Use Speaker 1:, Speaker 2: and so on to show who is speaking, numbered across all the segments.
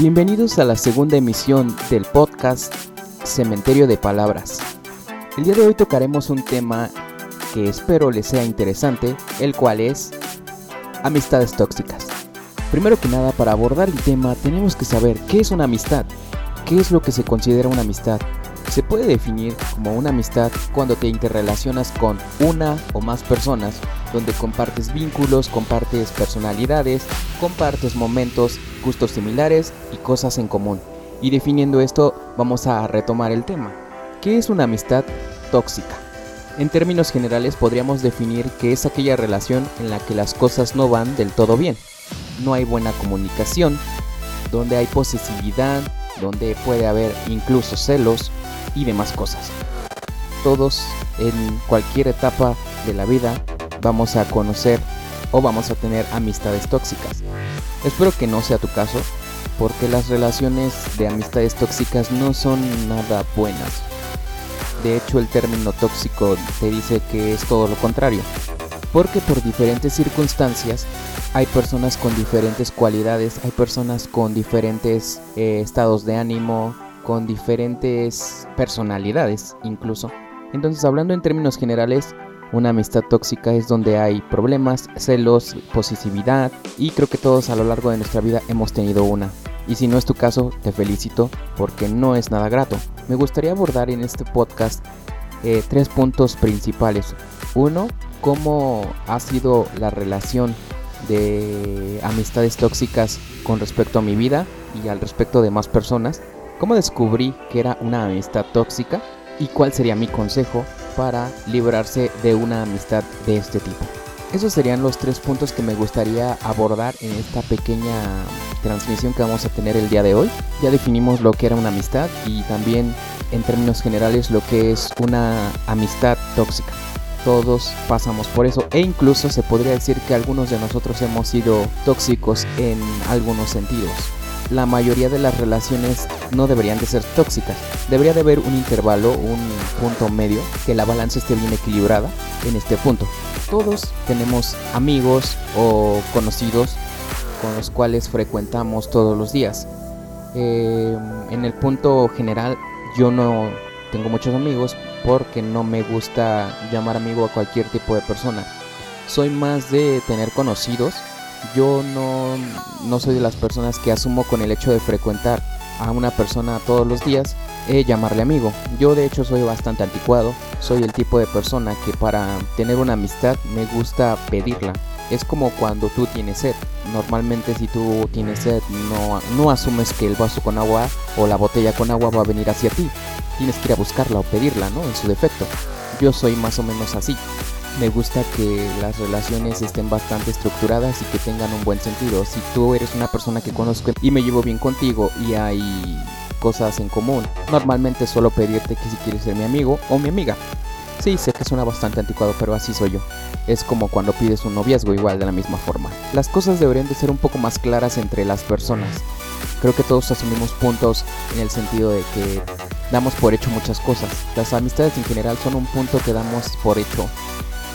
Speaker 1: Bienvenidos a la segunda emisión del podcast Cementerio de Palabras. El día de hoy tocaremos un tema que espero les sea interesante, el cual es amistades tóxicas. Primero que nada, para abordar el tema tenemos que saber qué es una amistad, qué es lo que se considera una amistad. Se puede definir como una amistad cuando te interrelacionas con una o más personas, donde compartes vínculos, compartes personalidades, compartes momentos, gustos similares y cosas en común. Y definiendo esto, vamos a retomar el tema. ¿Qué es una amistad tóxica? En términos generales podríamos definir que es aquella relación en la que las cosas no van del todo bien. No hay buena comunicación, donde hay posesividad, donde puede haber incluso celos y demás cosas. Todos en cualquier etapa de la vida vamos a conocer o vamos a tener amistades tóxicas. Espero que no sea tu caso, porque las relaciones de amistades tóxicas no son nada buenas. De hecho, el término tóxico te dice que es todo lo contrario, porque por diferentes circunstancias hay personas con diferentes cualidades, hay personas con diferentes eh, estados de ánimo, con diferentes personalidades incluso. Entonces, hablando en términos generales, una amistad tóxica es donde hay problemas, celos, posesividad y creo que todos a lo largo de nuestra vida hemos tenido una. Y si no es tu caso, te felicito porque no es nada grato. Me gustaría abordar en este podcast eh, tres puntos principales. Uno, cómo ha sido la relación de amistades tóxicas con respecto a mi vida y al respecto de más personas. Cómo descubrí que era una amistad tóxica y cuál sería mi consejo para librarse de una amistad de este tipo. Esos serían los tres puntos que me gustaría abordar en esta pequeña transmisión que vamos a tener el día de hoy. Ya definimos lo que era una amistad y también en términos generales lo que es una amistad tóxica. Todos pasamos por eso e incluso se podría decir que algunos de nosotros hemos sido tóxicos en algunos sentidos la mayoría de las relaciones no deberían de ser tóxicas. Debería de haber un intervalo, un punto medio, que la balanza esté bien equilibrada en este punto. Todos tenemos amigos o conocidos con los cuales frecuentamos todos los días. Eh, en el punto general, yo no tengo muchos amigos porque no me gusta llamar amigo a cualquier tipo de persona. Soy más de tener conocidos yo no, soy de las personas que asumo con el hecho de frecuentar a una persona todos los días eh, llamarle amigo. Yo de hecho soy bastante anticuado, soy el tipo de persona que para tener una amistad me gusta pedirla. Es como cuando tú tienes sed. Normalmente si tú tienes sed no, no asumes que el vaso con agua o la botella con agua va a venir hacia ti. Tienes que ir a buscarla o pedirla, ¿no? En su defecto. Yo soy más o menos así me gusta que las relaciones estén bastante estructuradas y que tengan un buen sentido. Si tú eres una persona que conozco y me llevo bien contigo y hay cosas en común, normalmente suelo pedirte que si quieres ser mi amigo o mi amiga. Sí, sé que suena bastante anticuado, pero así soy yo. Es como cuando pides un noviazgo igual de la misma forma. Las cosas deberían de ser un poco más claras entre las personas. Creo que todos asumimos puntos en el sentido de que damos por hecho muchas cosas. Las amistades en general son un punto que damos por hecho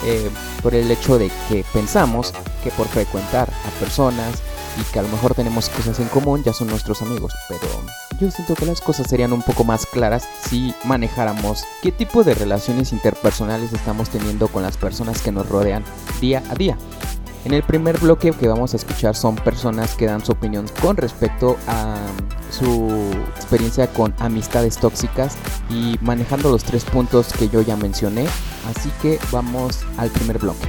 Speaker 1: eh, por el hecho de que pensamos que por frecuentar a personas y que a lo mejor tenemos cosas en común ya son nuestros amigos, pero yo siento que las cosas serían un poco más claras si manejáramos qué tipo de relaciones interpersonales estamos teniendo con las personas que nos rodean día a día. En el primer bloque que vamos a escuchar son personas que dan su opinión con respecto a su experiencia con amistades tóxicas y manejando los tres puntos que yo ya mencioné. Así que vamos al primer bloque.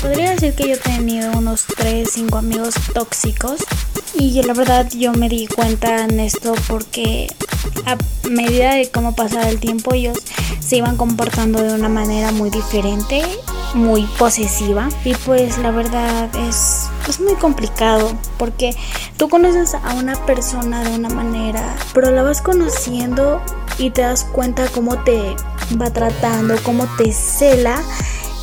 Speaker 2: podría decir que yo he tenido unos 3, 5 amigos tóxicos y la verdad yo me di cuenta en esto porque a medida de cómo pasaba el tiempo ellos se iban comportando de una manera muy diferente, muy posesiva. Y pues la verdad es, es muy complicado porque tú conoces a una persona de una manera, pero la vas conociendo y te das cuenta cómo te va tratando, cómo te cela.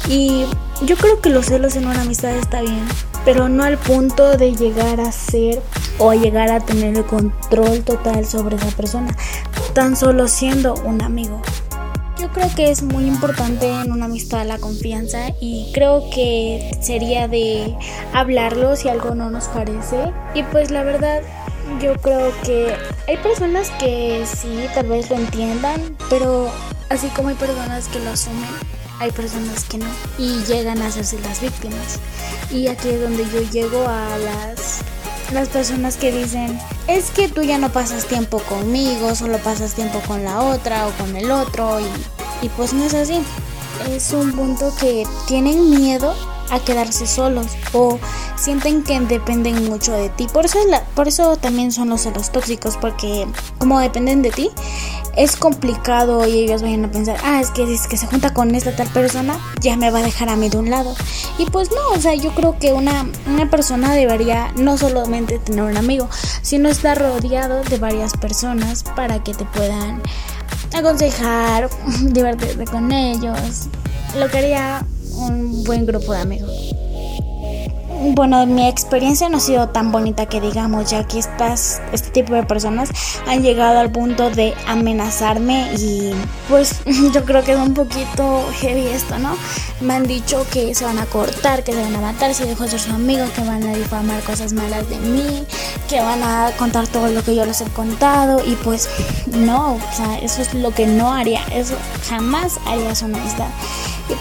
Speaker 2: Y yo creo que los celos en una amistad está bien, pero no al punto de llegar a ser o llegar a tener el control total sobre esa persona, tan solo siendo un amigo. Yo creo que es muy importante en una amistad la confianza y creo que sería de hablarlo si algo no nos parece. Y pues la verdad, yo creo que hay personas que sí, tal vez lo entiendan, pero así como hay personas que lo asumen, hay personas que no y llegan a hacerse las víctimas. Y aquí es donde yo llego a las las personas que dicen, es que tú ya no pasas tiempo conmigo, solo pasas tiempo con la otra o con el otro y, y pues no es así. Es un punto que tienen miedo a quedarse solos o sienten que dependen mucho de ti. Por eso, la, por eso también son los celos tóxicos, porque como dependen de ti, es complicado y ellos vayan a pensar, ah, es que es que se junta con esta tal persona, ya me va a dejar a mí de un lado. Y pues no, o sea, yo creo que una, una persona debería no solamente tener un amigo, sino estar rodeado de varias personas para que te puedan aconsejar, divertirte con ellos. Lo que haría un buen grupo de amigos. Bueno, mi experiencia no ha sido tan bonita que digamos, ya que estas, este tipo de personas han llegado al punto de amenazarme y pues yo creo que es un poquito heavy esto, ¿no? Me han dicho que se van a cortar, que se van a matar si dejo de ser su amigo, que van a difamar cosas malas de mí, que van a contar todo lo que yo les he contado y pues no, o sea, eso es lo que no haría, eso jamás haría su amistad.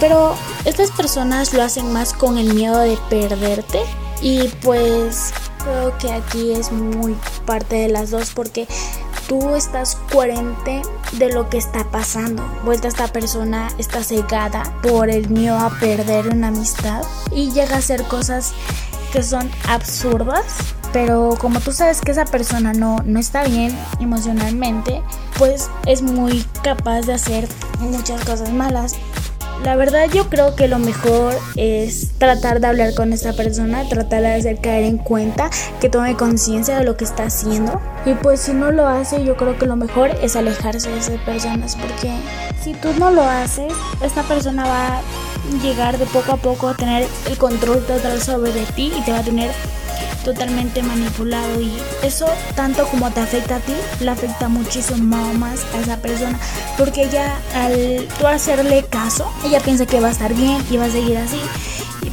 Speaker 2: Pero estas personas lo hacen más con el miedo de perderte y pues creo que aquí es muy parte de las dos porque tú estás coherente de lo que está pasando. Vuelta esta persona está cegada por el miedo a perder una amistad y llega a hacer cosas que son absurdas. Pero como tú sabes que esa persona no, no está bien emocionalmente, pues es muy capaz de hacer muchas cosas malas. La verdad yo creo que lo mejor es tratar de hablar con esta persona, tratar de hacer caer en cuenta, que tome conciencia de lo que está haciendo. Y pues si no lo hace, yo creo que lo mejor es alejarse de esas personas, porque si tú no lo haces, esta persona va a llegar de poco a poco a tener el control total sobre ti y te va a tener totalmente manipulado y eso tanto como te afecta a ti, le afecta muchísimo más a esa persona porque ella al tú hacerle caso, ella piensa que va a estar bien y va a seguir así.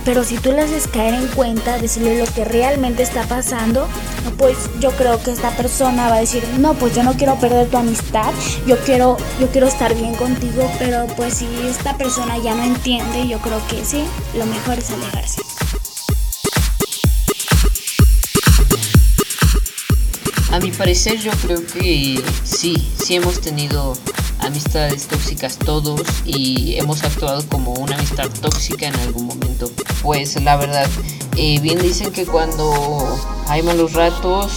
Speaker 2: Pero si tú le haces caer en cuenta, decirle lo que realmente está pasando, pues yo creo que esta persona va a decir, no, pues yo no quiero perder tu amistad, yo quiero, yo quiero estar bien contigo, pero pues si esta persona ya no entiende, yo creo que sí, lo mejor es alejarse.
Speaker 3: A mi parecer yo creo que sí, sí hemos tenido amistades tóxicas todos y hemos actuado como una amistad tóxica en algún momento. Pues la verdad, eh, bien dicen que cuando hay malos ratos,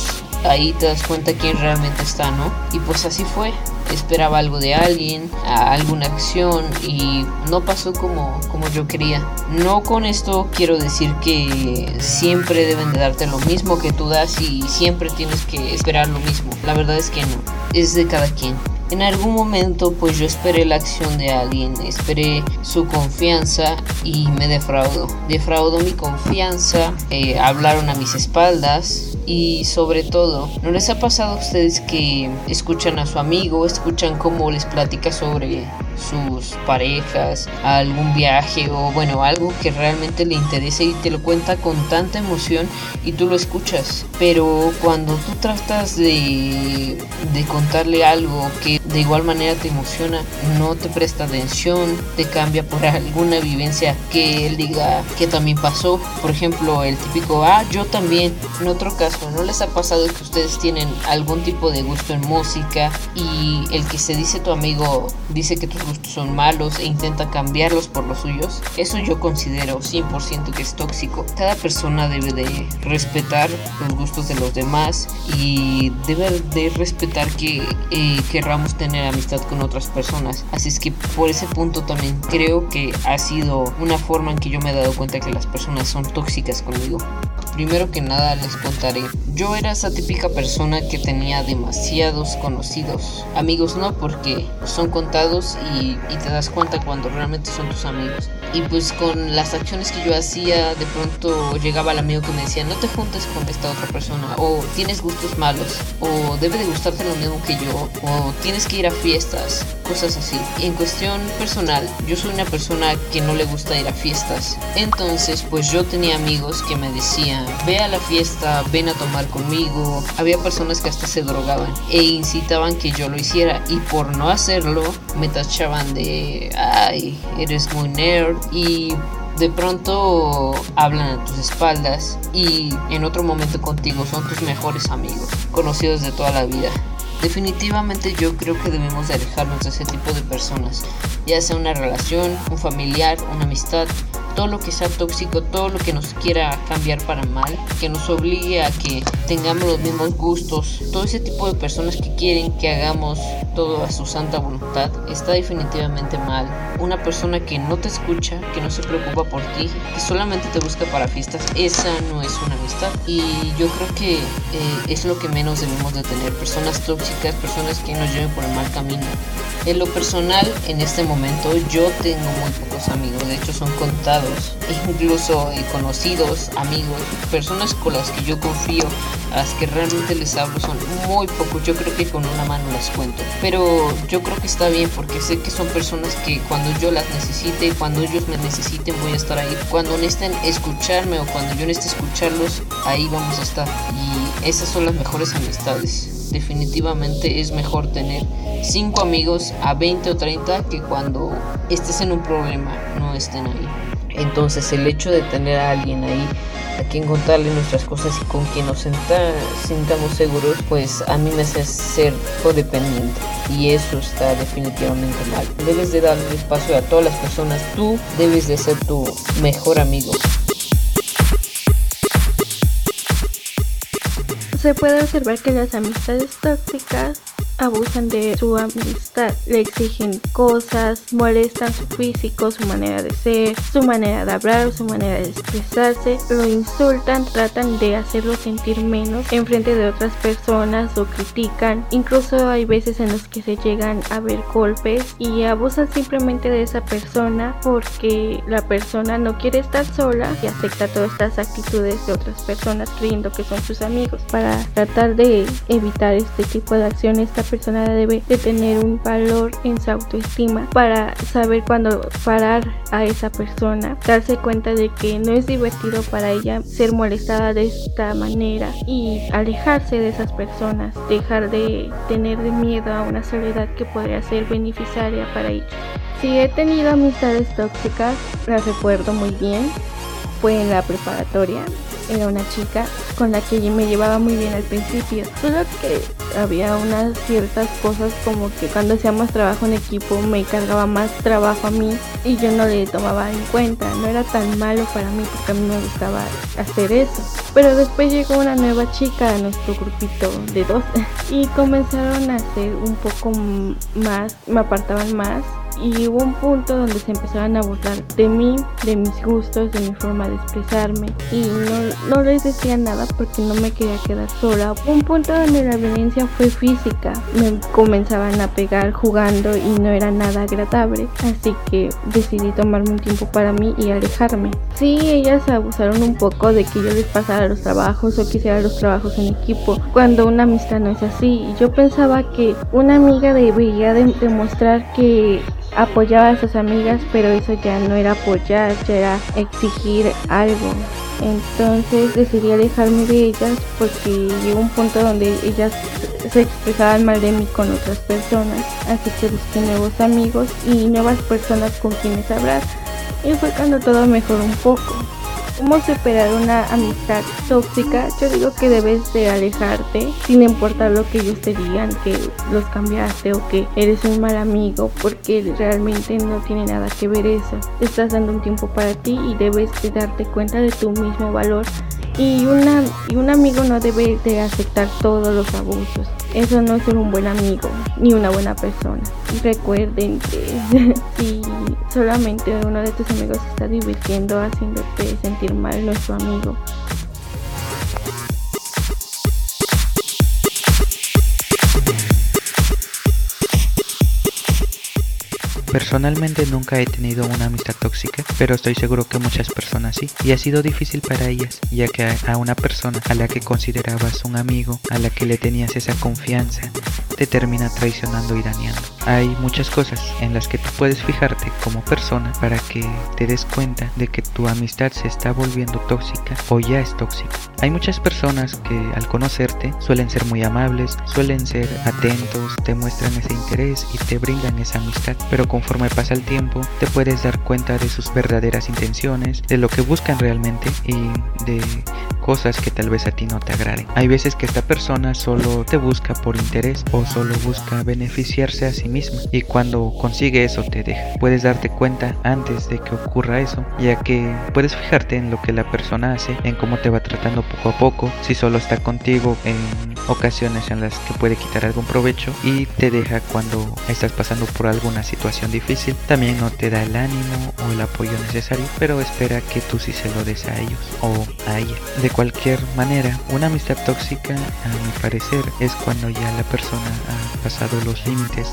Speaker 3: ahí te das cuenta quién realmente está, ¿no? Y pues así fue esperaba algo de alguien, alguna acción y no pasó como, como yo quería. No con esto quiero decir que siempre deben de darte lo mismo que tú das y siempre tienes que esperar lo mismo. La verdad es que no, es de cada quien. En algún momento pues yo esperé la acción de alguien, esperé su confianza y me defraudó. Defraudó mi confianza, eh, hablaron a mis espaldas, y sobre todo, ¿no les ha pasado a ustedes que escuchan a su amigo, escuchan cómo les platica sobre sus parejas, algún viaje o bueno, algo que realmente le interese y te lo cuenta con tanta emoción y tú lo escuchas. Pero cuando tú tratas de, de contarle algo que de igual manera te emociona, no te presta atención, te cambia por alguna vivencia que él diga que también pasó. Por ejemplo, el típico, ah, yo también. En otro caso, ¿no les ha pasado que ustedes tienen algún tipo de gusto en música y el que se dice tu amigo dice que tus son malos e intenta cambiarlos por los suyos, eso yo considero 100% que es tóxico. Cada persona debe de respetar los gustos de los demás y debe de respetar que eh, querramos tener amistad con otras personas. Así es que por ese punto también creo que ha sido una forma en que yo me he dado cuenta que las personas son tóxicas conmigo. Primero que nada les contaré yo era esa típica persona que tenía demasiados conocidos. Amigos no, porque son contados y, te das cuenta cuando realmente son tus amigos. Y pues con las acciones que yo hacía, de pronto llegaba el amigo que me decía, no te juntes con esta otra persona, o tienes gustos malos, o debe de gustarte lo mismo que yo, o tienes que ir a fiestas, cosas así. En cuestión personal, yo soy una persona que no le gusta ir a fiestas. Entonces, pues yo tenía amigos que me decían, ve a la fiesta, ven a tomar conmigo. Había personas que hasta se drogaban e incitaban que yo lo hiciera. Y por no hacerlo, me tachaban de, ay, eres muy nerd. Y de pronto hablan a tus espaldas y en otro momento contigo son tus mejores amigos, conocidos de toda la vida. Definitivamente yo creo que debemos de alejarnos de ese tipo de personas, ya sea una relación, un familiar, una amistad, todo lo que sea tóxico, todo lo que nos quiera cambiar para mal, que nos obligue a que tengamos los mismos gustos, todo ese tipo de personas que quieren que hagamos todo a su santa voluntad, está definitivamente mal. Una persona que no te escucha, que no se preocupa por ti, que solamente te busca para fiestas, esa no es una amistad. Y yo creo que eh, es lo que menos debemos de tener, personas tóxicas, personas que nos lleven por el mal camino. En lo personal, en este momento, yo tengo muy pocos amigos, de hecho son contados, incluso conocidos, amigos, personas con las que yo confío, a las que realmente les hablo son muy pocos, yo creo que con una mano las cuento. Pero yo creo que está bien porque sé que son personas que cuando yo las necesite, cuando ellos me necesiten, voy a estar ahí. Cuando necesiten escucharme o cuando yo necesite escucharlos, ahí vamos a estar. Y esas son las mejores amistades definitivamente es mejor tener 5 amigos a 20 o 30 que cuando estés en un problema no estén ahí. Entonces el hecho de tener a alguien ahí a quien contarle nuestras cosas y con quien nos sintamos seguros, pues a mí me hace ser codependiente y eso está definitivamente mal. Debes de darle espacio a todas las personas, tú debes de ser tu mejor amigo.
Speaker 4: Se puede observar que las amistades tóxicas abusan de su amistad, le exigen cosas, molestan su físico, su manera de ser, su manera de hablar, su manera de expresarse, lo insultan, tratan de hacerlo sentir menos en frente de otras personas o critican, incluso hay veces en los que se llegan a ver golpes y abusan simplemente de esa persona porque la persona no quiere estar sola y acepta todas estas actitudes de otras personas creyendo que son sus amigos. Para tratar de evitar este tipo de acciones persona debe de tener un valor en su autoestima para saber cuándo parar a esa persona, darse cuenta de que no es divertido para ella ser molestada de esta manera y alejarse de esas personas, dejar de tener miedo a una soledad que podría ser beneficiaria para ellos. Si he tenido amistades tóxicas, las recuerdo muy bien. Fue en la preparatoria era una chica con la que me llevaba muy bien al principio. Solo que había unas ciertas cosas como que cuando hacíamos trabajo en equipo me cargaba más trabajo a mí y yo no le tomaba en cuenta. No era tan malo para mí porque a mí me gustaba hacer eso. Pero después llegó una nueva chica a nuestro grupito de dos y comenzaron a hacer un poco más, me apartaban más y hubo un punto donde se empezaron a burlar de mí, de mis gustos, de mi forma de expresarme y no, les decía nada porque no me quería quedar sola. Un punto donde la violencia fue física, me comenzaban a pegar jugando y no era nada agradable, así que decidí tomarme un tiempo para mí y alejarme. Sí, ellas abusaron un poco de que yo les pasara los trabajos o quisiera los trabajos en equipo, cuando una amistad no es así. Yo pensaba que una amiga debería demostrar que apoyaba a sus amigas, pero eso ya no era apoyar, ya era exigir algo. Entonces decidí alejarme de ellas porque llegó un punto donde ellas se expresaban mal de mí con otras personas. Así que busqué nuevos amigos y nuevas personas con quienes hablar. Y fue cuando todo mejoró un poco. ¿Cómo superar una amistad tóxica? Yo digo que debes de alejarte sin importar lo que ellos te digan, que los cambiaste o que eres un mal amigo, porque realmente no tiene nada que ver eso. Estás dando un tiempo para ti y debes de darte cuenta de tu mismo valor. Y, una, y un amigo no debe de aceptar todos los abusos. Eso no es ser un buen amigo ni una buena persona. Recuerden que si solamente uno de tus amigos está divirtiendo haciéndote sentir mal, nuestro amigo
Speaker 5: Personalmente nunca he tenido una amistad tóxica, pero estoy seguro que muchas personas sí. Y ha sido difícil para ellas, ya que a una persona a la que considerabas un amigo, a la que le tenías esa confianza, te termina traicionando y dañando. Hay muchas cosas en las que tú puedes fijarte como persona para que te des cuenta de que tu amistad se está volviendo tóxica o ya es tóxica. Hay muchas personas que al conocerte suelen ser muy amables, suelen ser atentos, te muestran ese interés y te brindan esa amistad, pero conforme pasa el tiempo te puedes dar cuenta de sus verdaderas intenciones, de lo que buscan realmente y de cosas que tal vez a ti no te agraden. Hay veces que esta persona solo te busca por interés o solo busca beneficiarse a sí misma y cuando consigue eso te deja. Puedes darte cuenta antes de que ocurra eso, ya que puedes fijarte en lo que la persona hace, en cómo te va tratando poco a poco, si solo está contigo en ocasiones en las que puede quitar algún provecho y te deja cuando estás pasando por alguna situación difícil. También no te da el ánimo o el apoyo necesario, pero espera que tú sí se lo des a ellos o a ella cualquier manera, una amistad tóxica, a mi parecer, es cuando ya la persona ha pasado los límites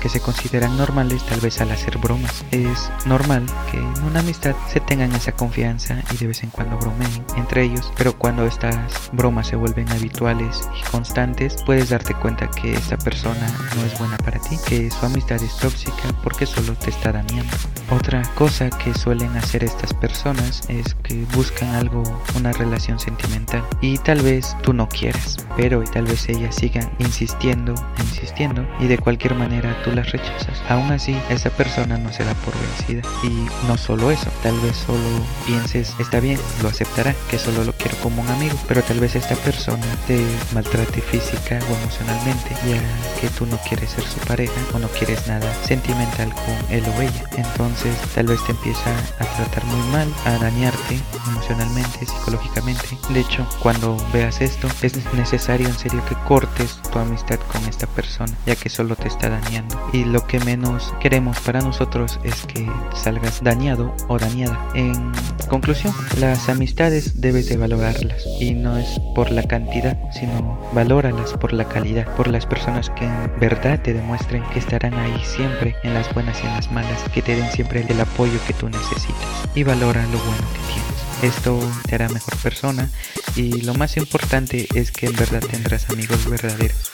Speaker 5: que se consideran normales tal vez al hacer bromas. Es normal que en una amistad se tengan esa confianza y de vez en cuando bromeen entre ellos, pero cuando estas bromas se vuelven habituales y constantes, puedes darte cuenta que esta persona no es buena para ti, que su amistad es tóxica porque solo te está dañando. Otra cosa que suelen hacer estas personas es que buscan algo, una relación sentimental y tal vez tú no quieras, pero tal vez ellas sigan insistiendo, insistiendo y de cualquier manera tú las rechazas. Aún así, esa persona no se da por vencida. Y no solo eso, tal vez solo pienses, está bien, lo aceptará, que solo lo quiero como un amigo, pero tal vez esta persona te maltrate física o emocionalmente, ya que tú no quieres ser su pareja o no quieres nada sentimental con él o ella. Entonces, tal vez te empieza a tratar muy mal, a dañarte emocionalmente, psicológicamente. De hecho, cuando veas esto, es necesario en serio que cortes tu amistad con esta persona, ya que solo te está dañando y lo que menos queremos para nosotros es que salgas dañado o dañada. En conclusión, las amistades debes de valorarlas y no es por la cantidad, sino valóralas por la calidad, por las personas que en verdad te demuestren que estarán ahí siempre en las buenas y en las malas, que te den siempre el apoyo que tú necesitas y valora lo bueno que tienes. Esto te hará mejor persona y lo más importante es que en verdad tendrás amigos verdaderos.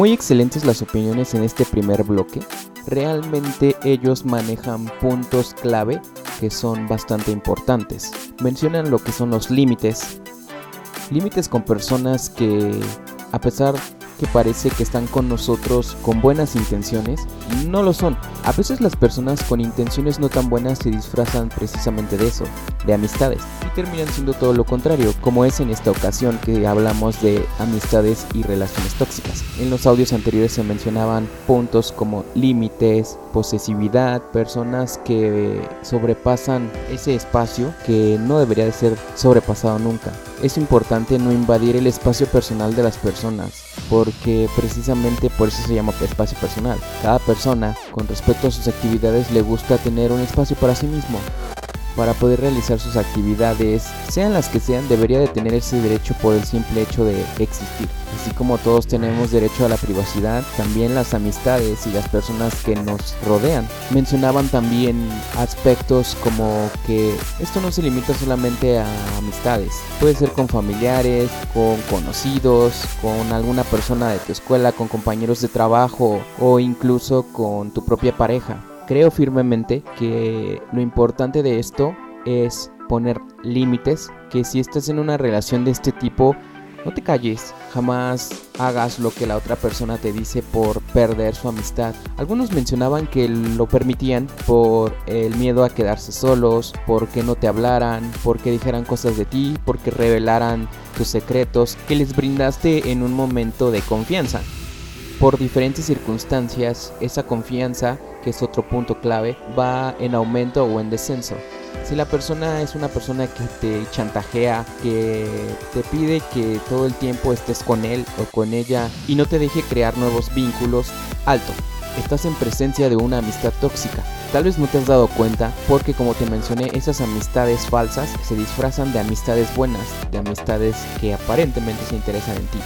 Speaker 1: Muy excelentes las opiniones en este primer bloque. Realmente ellos manejan puntos clave que son bastante importantes. Mencionan lo que son los límites. Límites con personas que, a pesar que parece que están con nosotros con buenas intenciones, no lo son. A veces las personas con intenciones no tan buenas se disfrazan precisamente de eso, de amistades, y terminan siendo todo lo contrario, como es en esta ocasión que hablamos de amistades y relaciones tóxicas. En los audios anteriores se mencionaban puntos como límites, posesividad, personas que sobrepasan ese espacio que no debería de ser sobrepasado nunca. Es importante no invadir el espacio personal de las personas, porque precisamente por eso se llama espacio personal. Cada persona, con respecto a sus actividades, le gusta tener un espacio para sí mismo para poder realizar sus actividades, sean las que sean, debería de tener ese derecho por el simple hecho de existir. Así como todos tenemos derecho a la privacidad, también las amistades y las personas que nos rodean. Mencionaban también aspectos como que esto no se limita solamente a amistades, puede ser con familiares, con conocidos, con alguna persona de tu escuela, con compañeros de trabajo o incluso con tu propia pareja creo firmemente que lo importante de esto es poner límites, que si estás en una relación de este tipo, no te calles, jamás hagas lo que la otra persona te dice por perder su amistad. Algunos mencionaban que lo permitían por el miedo a quedarse solos, porque no te hablaran, porque dijeran cosas de ti, porque revelaran tus secretos que les brindaste en un momento de confianza. Por diferentes circunstancias, esa confianza que es otro punto clave, va en aumento o en descenso. Si la persona es una persona que te chantajea, que te pide que todo el tiempo estés con él o con ella y no te deje crear nuevos vínculos, alto. estás en presencia de una amistad tóxica. Tal vez no te has dado cuenta porque como te mencioné, esas amistades falsas se disfrazan de amistades buenas, de amistades que aparentemente se interesan en ti.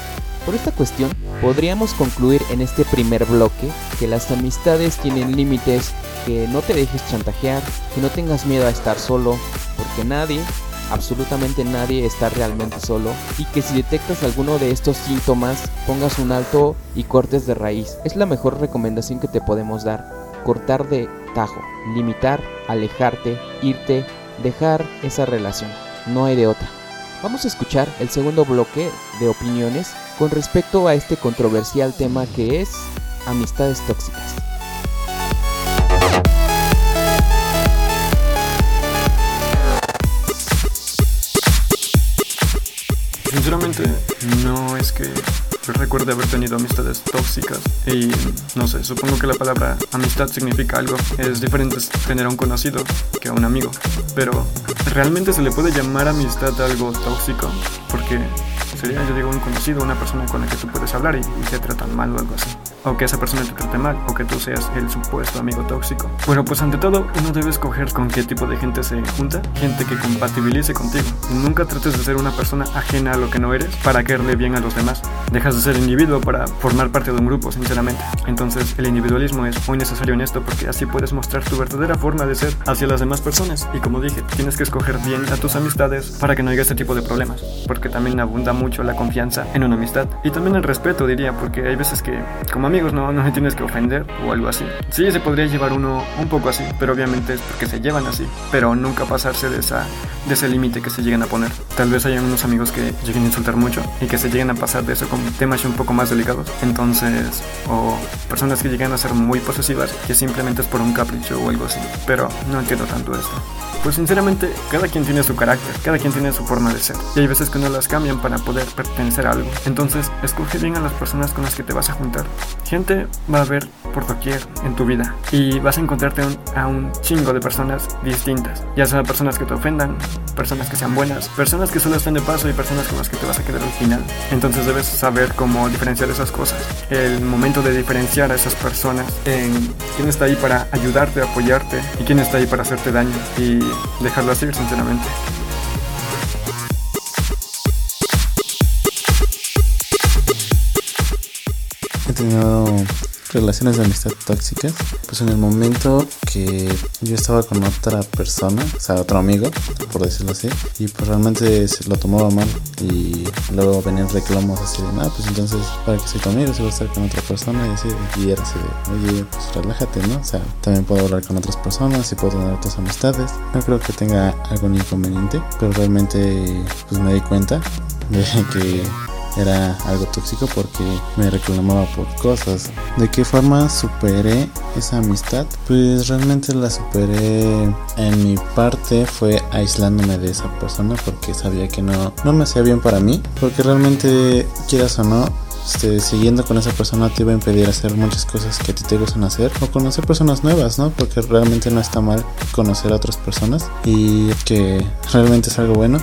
Speaker 1: Por esta cuestión, podríamos concluir en este primer bloque que las amistades tienen límites, que no te dejes chantajear, que no tengas miedo a estar solo, porque nadie, absolutamente nadie está realmente solo, y que si detectas alguno de estos síntomas, pongas un alto y cortes de raíz. Es la mejor recomendación que te podemos dar. Cortar de tajo, limitar, alejarte, irte, dejar esa relación. No hay de otra. Vamos a escuchar el segundo bloque de opiniones con respecto a este controversial tema que es amistades tóxicas.
Speaker 6: Recuerde haber tenido amistades tóxicas y no sé, supongo que la palabra amistad significa algo. Es diferente tener a un conocido que a un amigo, pero ¿realmente se le puede llamar amistad algo tóxico? Porque sería, yo digo, un conocido, una persona con la que tú puedes hablar y, te tratan mal o algo así. O que esa persona te trate mal, o que tú seas el supuesto amigo tóxico. Bueno, pues ante todo, uno debe escoger con qué tipo de gente se junta, gente que compatibilice contigo. Nunca trates de ser una persona ajena a lo que no eres para caerle bien a los demás. Dejas de ser individuo para formar parte de un grupo, sinceramente. Entonces, el individualismo es muy necesario en esto porque así puedes mostrar tu verdadera forma de ser hacia las demás personas. Y como dije, tienes que escoger bien a tus amistades para que no haya este tipo de problemas, porque también abunda mucho la confianza en una amistad. Y también el respeto, diría, porque hay veces que como amigos no, no se tienes que ofender o algo así. Sí, se podría llevar uno un poco así, pero obviamente es porque se llevan así. Pero nunca pasarse de, esa, de ese límite que se lleguen a poner. Tal vez haya unos amigos que lleguen a insultar mucho y que se lleguen a pasar de eso con temas un poco más delicados. Entonces, o personas que llegan a ser muy posesivas, que simplemente es por un capricho o algo así. Pero no entiendo tanto esto. Pues sinceramente, cada quien tiene su carácter, cada quien tiene su forma de ser. Y hay veces que no las cambian para poder pertenecer a algo. Entonces, escoge bien a las personas con las que te vas a juntar. Gente va a haber por doquier en tu vida. Y vas a encontrarte a un chingo de personas distintas. Ya sea personas que te ofendan, personas que sean buenas, personas que solo estén de paso y personas con las que te vas a quedar al final. Entonces debes saber cómo diferenciar esas cosas. El momento de diferenciar a esas personas en quién está ahí para ayudarte, apoyarte y quién está ahí para hacerte daño. Y dejarlo así, sinceramente.
Speaker 7: Tenido relaciones de amistad tóxicas, pues en el momento que yo estaba con otra persona, o sea, otro amigo, por decirlo así, y pues realmente se lo tomaba mal y luego venían reclamos así de, ah, pues entonces, ¿para que soy conmigo? Si voy a estar con otra persona y así, y era así de, oye, pues relájate, ¿no? O sea, también puedo hablar con otras personas y puedo tener otras amistades. No creo que tenga algún inconveniente, pero realmente pues me di cuenta de que era algo tóxico porque me reclamaba por cosas. ¿De qué forma superé esa amistad? Pues realmente la superé en mi parte fue aislándome de esa persona porque sabía que no, no me hacía bien para mí. Porque realmente, quieras o no, este, siguiendo con esa persona te iba a impedir hacer muchas cosas que a ti te gustan hacer o conocer personas nuevas, ¿no? Porque realmente no está mal conocer a otras personas y que realmente es algo bueno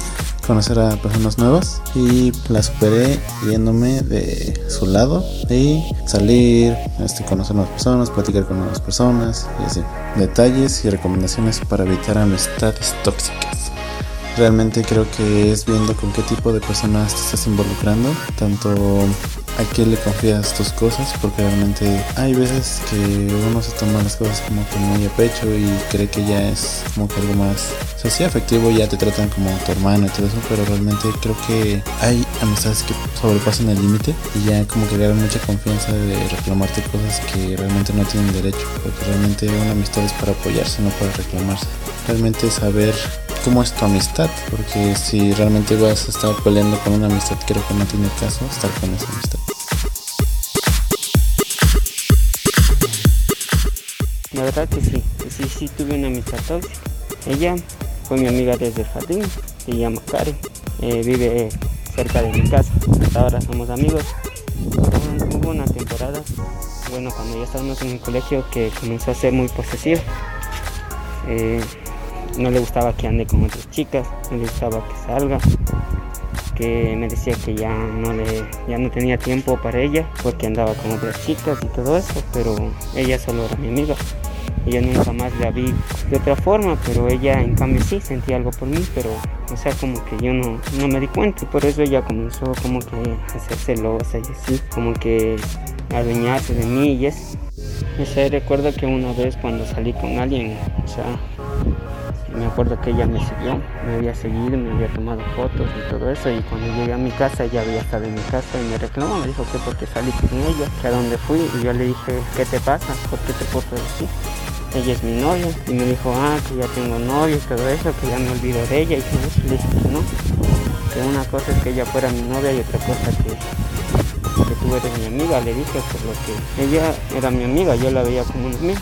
Speaker 7: conocer a personas nuevas y la superé yéndome de su lado y salir, este, conocer nuevas personas, platicar con nuevas personas y así. Detalles y recomendaciones para evitar amistades tóxicas. Realmente creo que es viendo con qué tipo de personas te estás involucrando, tanto a quién le confías tus cosas, porque realmente hay veces que uno se toma las cosas como que muy a pecho y cree que ya es como que algo más, o sea, afectivo, ya te tratan como tu hermano y todo eso, pero realmente creo que hay amistades que sobrepasan el límite y ya como que le mucha confianza de reclamarte cosas que realmente no tienen derecho, porque realmente una amistad es para apoyarse, no para reclamarse. Realmente saber cómo es tu amistad, porque si realmente vas a estar peleando con una amistad, creo que no tiene caso estar con esa amistad.
Speaker 8: La verdad que sí, sí, sí tuve una amistad tóxica. Ella fue mi amiga desde el jardín, se llama Karen, eh, vive cerca de mi casa, hasta ahora somos amigos. Hubo una temporada, bueno, cuando ya estábamos en el colegio, que comenzó a ser muy posesiva. Eh, no le gustaba que ande con otras chicas, no le gustaba que salga. que me decía que ya no le ya no tenía tiempo para ella porque andaba con otras chicas y todo eso, pero ella solo era mi amiga. Yo nunca más la vi de otra forma, pero ella en cambio sí sentía algo por mí, pero o sea, como que yo no, no me di cuenta y por eso ella comenzó como que a ser celosa y así, como que a adueñarse de mí y eso. O sea, recuerdo que una vez cuando salí con alguien, o sea, me acuerdo que ella me siguió, me había seguido, me había tomado fotos y todo eso. Y cuando llegué a mi casa, ella había estado en mi casa y me reclamó, me dijo que porque salí con ella, que a dónde fui. Y yo le dije, ¿qué te pasa? ¿Por qué te puedo decir? Ella es mi novia. Y me dijo, ah, que ya tengo novio y todo eso, que ya me olvido de ella. Y todo eso. le dije no, que una cosa es que ella fuera mi novia y otra cosa que, que tú eres mi amiga. Le dije, por lo que ella era mi amiga, yo la veía como una amiga.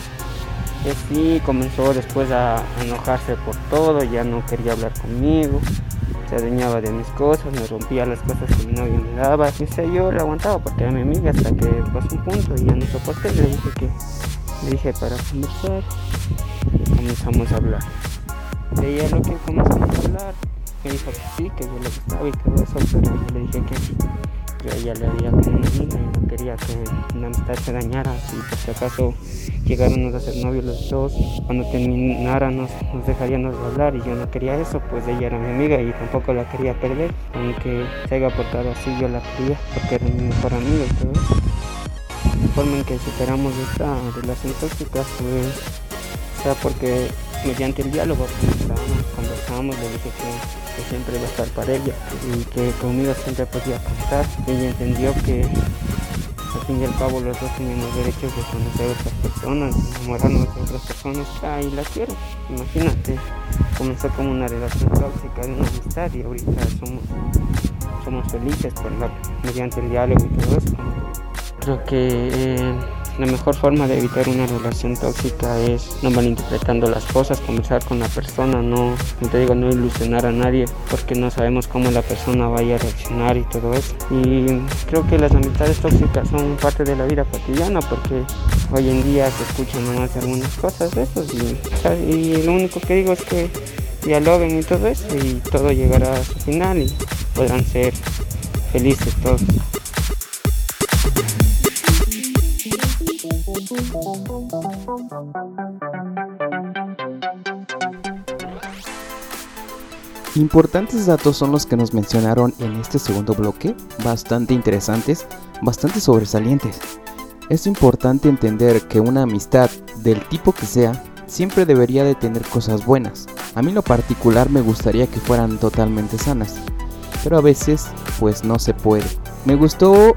Speaker 8: Y así comenzó después a enojarse por todo, ya no quería hablar conmigo, se adueñaba de mis cosas, me rompía las cosas que mi novio me daba. Y yo la aguantaba porque era mi amiga hasta que pasó un punto y ya no soporté. Le dije que le dije para conversar y comenzamos a hablar. De ella lo que comenzamos a hablar, me dijo que sí, que yo le gustaba y todo eso, pero yo le dije que yo ella le había amiga y no quería que la amistad se dañara. Si por si acaso llegáramos a ser novios los dos, cuando termináramos nos dejaríamos de hablar y yo no quería eso, pues ella era mi amiga y tampoco la quería perder. Aunque se haya portado así, yo la quería porque era mi mejor amiga y todo. La forma en que superamos esta relación tóxica fue, sea, porque mediante el diálogo conversábamos, le dije que que siempre iba a estar para ella y que conmigo siempre podía contar. Ella entendió que al fin y al cabo los dos tenemos derechos de conocer a otras personas, enamorarnos de otras personas. Ah, y la quiero. Imagínate, comenzó como una relación tóxica de una amistad y ahorita somos, somos felices por la, mediante el diálogo y todo eso. Creo que eh, la mejor forma de evitar una relación tóxica es no malinterpretando las cosas, conversar con la persona, no, te digo, no ilusionar a nadie porque no sabemos cómo la persona vaya a reaccionar y todo eso. Y creo que las amistades tóxicas son parte de la vida cotidiana porque hoy en día se escuchan nomás algunas cosas de eso y, y lo único que digo es que dialoguen y todo eso y todo llegará a su final y podrán ser felices todos.
Speaker 1: Importantes datos son los que nos mencionaron en este segundo bloque, bastante interesantes, bastante sobresalientes. Es importante entender que una amistad del tipo que sea siempre debería de tener cosas buenas. A mí lo particular me gustaría que fueran totalmente sanas, pero a veces pues no se puede. Me gustó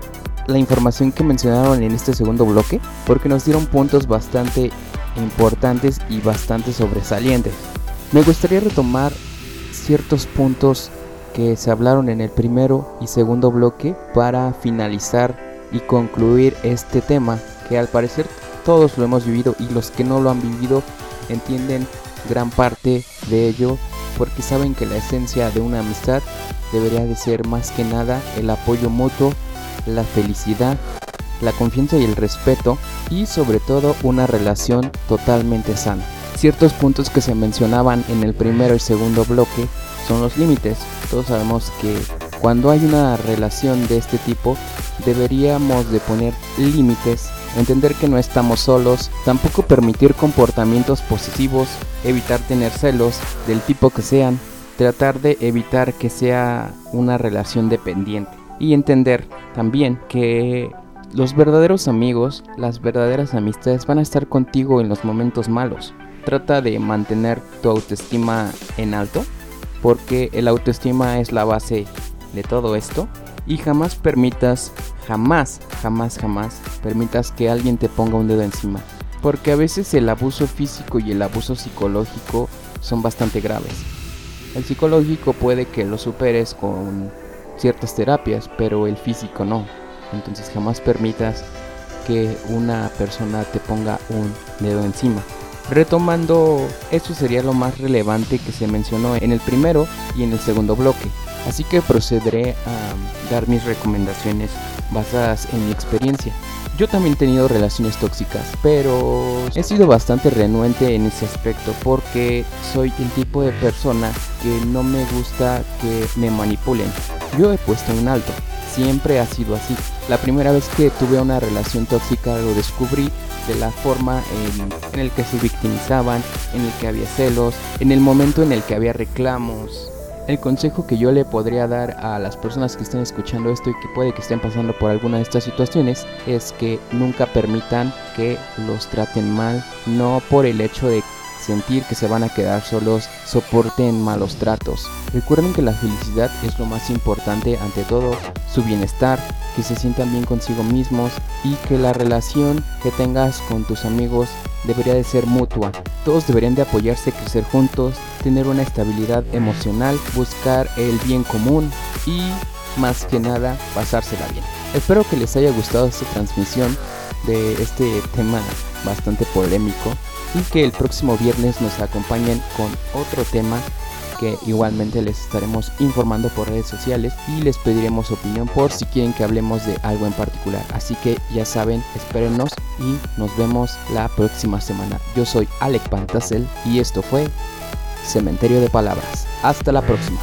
Speaker 1: la información que mencionaron en este segundo bloque porque nos dieron puntos bastante importantes y bastante sobresalientes. Me gustaría retomar ciertos puntos que se hablaron en el primero y segundo bloque para finalizar y concluir este tema que al parecer todos lo hemos vivido y los que no lo han vivido entienden gran parte de ello porque saben que la esencia de una amistad debería de ser más que nada el apoyo mutuo, la felicidad, la confianza y el respeto y sobre todo una relación totalmente sana. Ciertos puntos que se mencionaban en el primero y segundo bloque son los límites. Todos sabemos que cuando hay una relación de este tipo deberíamos de poner límites, entender que no estamos solos, tampoco permitir comportamientos posesivos, evitar tener celos del tipo que sean, tratar de evitar que sea una relación dependiente y entender también que los verdaderos amigos, las verdaderas amistades van a estar contigo en los momentos malos. Trata de mantener tu autoestima en alto, porque el autoestima es la base de todo esto. Y jamás permitas, jamás, jamás, jamás permitas que alguien te ponga un dedo encima. Porque a veces el abuso físico y el abuso psicológico son bastante graves. El psicológico puede que lo superes con ciertas terapias, pero el físico no. Entonces jamás permitas que una persona te ponga un dedo encima. Retomando, esto sería lo más relevante que se mencionó en el primero y en el segundo bloque. Así que procederé a dar mis recomendaciones basadas en mi experiencia. Yo también he tenido relaciones tóxicas, pero he sido bastante renuente en ese aspecto porque soy el tipo de persona que no me gusta que me manipulen. yo he puesto un alto. Siempre ha sido así. La primera vez que tuve una relación tóxica lo descubrí de la forma en, el que se victimizaban, en el que había celos, en el momento en el que había reclamos. El consejo que yo le podría dar a las personas que estén escuchando esto y que puede que estén pasando por alguna de estas situaciones es que nunca permitan que los traten mal, no por el hecho de sentir que se van a quedar solos, soporten malos tratos. Recuerden que la felicidad es lo más importante ante todo, su bienestar, que se sientan bien consigo mismos y que la relación que tengas con tus amigos debería de ser mutua. Todos deberían de apoyarse, crecer juntos, tener una estabilidad emocional, buscar el bien común y más que nada pasársela bien. Espero que les haya gustado esta transmisión de este tema bastante polémico y que el próximo viernes nos acompañen con otro tema que igualmente les estaremos informando por redes sociales y les pediremos opinión por si quieren que hablemos de algo en particular. Así que ya saben, espérennos y nos vemos la próxima semana. Yo soy Alec Pantasel y esto fue Cementerio de Palabras. Hasta la próxima.